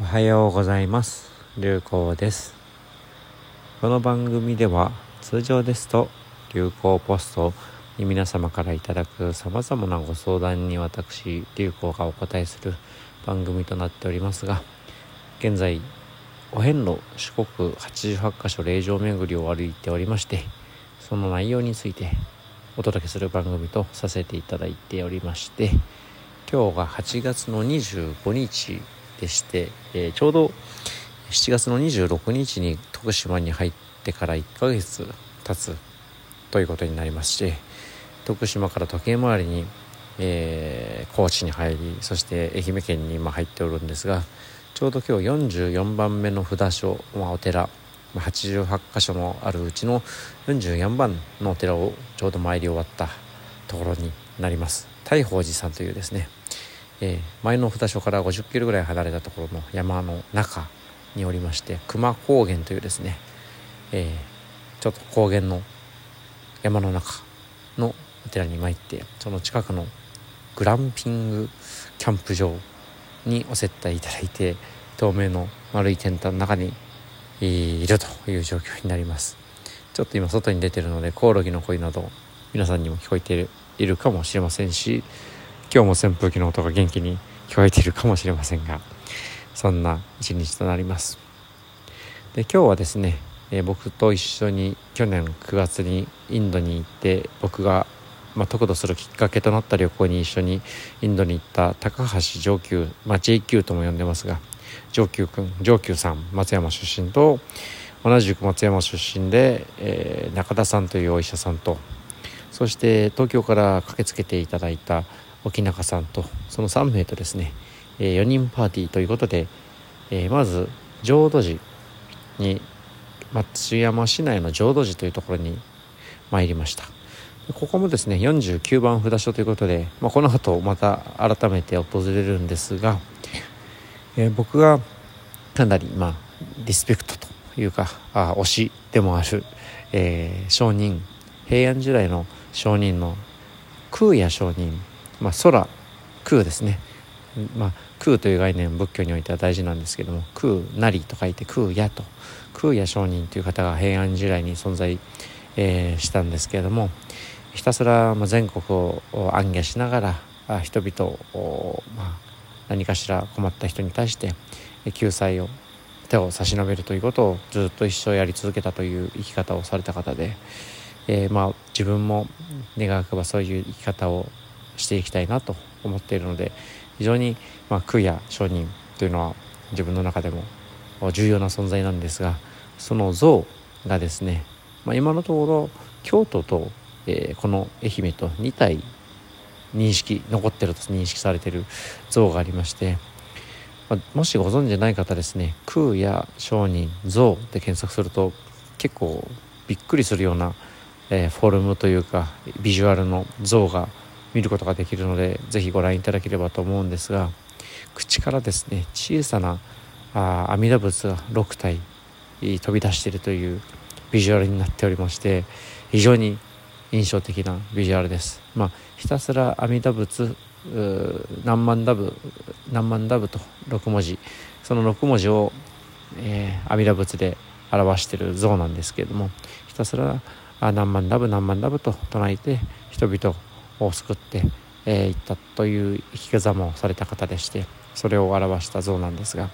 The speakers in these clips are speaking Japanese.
おはようございます。流行です。この番組では通常ですと流行ポストに皆様からいただく様々なご相談に私流行がお答えする番組となっておりますが現在お遍路四国88カ所霊場巡りを歩いておりましてその内容についてお届けする番組とさせていただいておりまして今日が8月の25日でして、えー、ちょうど7月の26日に徳島に入ってから1ヶ月経つということになりますし徳島から時計回りに、えー、高知に入りそして愛媛県に今入っておるんですがちょうど今日44番目の札所、まあ、お寺88箇所もあるうちの44番のお寺をちょうど参り終わったところになります。大宝寺さんというですね、えー、前の札所から50キロぐらい離れたところの山の中におりまして熊高原というですね、えー、ちょっと高原の山の中のお寺に参ってその近くのグランピングキャンプ場にお接待いただいて透明の丸いテントの中にいるという状況になります。ちょっと今外に出てるのでコオロギの声など皆さんにも聞こえているいるかもしれませんし今日も扇風機の音が元気に聞こえているかもしれませんがそんな一日となります。で今日はですね、えー、僕と一緒に去年9月にインドに行って僕がまあ、得度するきっかけとなった旅行に一緒にインドに行った高橋上級、まあ、JQ とも呼んでますが上級君上級さん松山出身と同じく松山出身で、えー、中田さんというお医者さんとそして東京から駆けつけていただいた沖中さんとその3名とですね、えー、4人パーティーということで、えー、まず浄土寺に松山市内の浄土寺というところに参りました。ここもですね49番札所ということで、まあ、この後また改めて訪れるんですが、えー、僕がかなりまあリスペクトというかあ推しでもある、えー、商人平安時代の上人の空也上人、まあ、空空ですね、まあ、空という概念仏教においては大事なんですけども空なりと書いて空也と。空也上人という方が平安時代に存在、えー、したんですけれどもひたすら全国を暗夜しながら人々を、まあ、何かしら困った人に対して救済を手を差し伸べるということをずっと一生やり続けたという生き方をされた方で、えー、まあ自分も願わくばそういう生き方をしていきたいなと思っているので非常に、まあ、空や商人というのは自分の中でも重要な存在なんですがその像がですね、まあ、今のところ京都と、えー、この愛媛と2体認識残ってると認識されてる像がありまして、まあ、もしご存知ない方ですね空や商人像で検索すると結構びっくりするようなえー、フォルムというかビジュアルの像が見ることができるのでぜひご覧いただければと思うんですが口からですね小さなあ阿弥陀仏が6体飛び出しているというビジュアルになっておりまして非常に印象的なビジュアルです。まあ、ひたすら阿弥陀仏何万ダブ何万ダブと6文字その6文字を、えー、阿弥陀仏で表している像なんですけれどもひたすら何万ダブ何万ダブと唱えて人々を救ってい、えー、ったという生き様をされた方でしてそれを表した像なんですが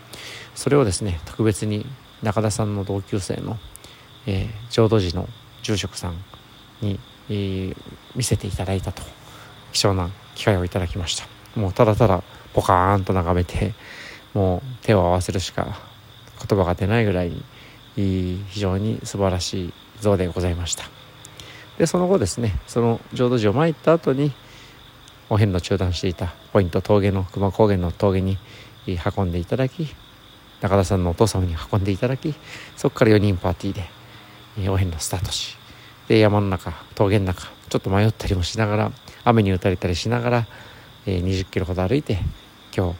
それをですね特別に中田さんの同級生の、えー、浄土寺の住職さんに、えー、見せていただいたと貴重な機会をいただきました。もうただただポカーンと眺めてもう手を合わせるしか言葉が出ないぐらい非常に素晴らしい像でございました。でその後ですねその浄土寺を参った後にお遍路中断していたポイント峠の熊高原の峠に運んでいただき中田さんのお父様に運んでいただきそこから4人パーティーでお遍路スタートしで山の中峠の中ちょっと迷ったりもしながら雨に打たれたりしながら20キロほど歩いて今日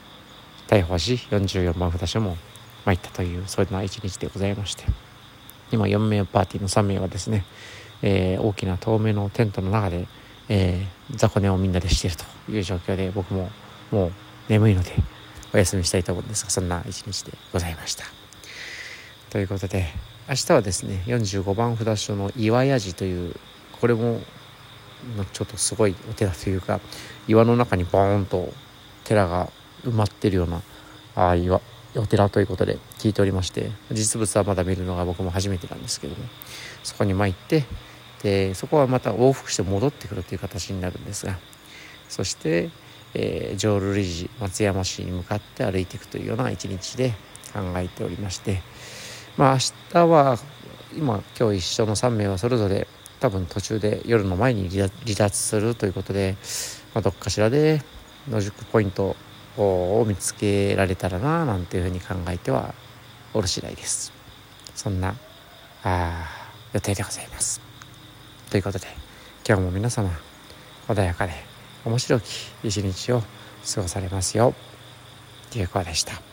大宝寺44番札所も参ったというそんな一日でございまして。今4名パーティーの3名はですね、えー、大きな透明のテントの中で、えー、雑魚寝をみんなでしているという状況で僕ももう眠いのでお休みしたいと思うんですがそんな一日でございました。ということで明日はですね45番札所の岩屋寺というこれもちょっとすごいお寺というか岩の中にボーンと寺が埋まってるようなあ岩お寺ということで聞いておりまして実物はまだ見るのが僕も初めてなんですけどもそこに参ってでそこはまた往復して戻ってくるという形になるんですがそして、えー、浄瑠璃寺松山市に向かって歩いていくというような一日で考えておりましてまあ明日は今今日一緒の3名はそれぞれ多分途中で夜の前に離脱するということで、まあ、どっかしらで野宿ポイントを見つけられたらななんていうふうに考えてはおる次第です。そんなあ予定でございます。ということで今日も皆様穏やかで面白き一日を過ごされますよう。という子でした。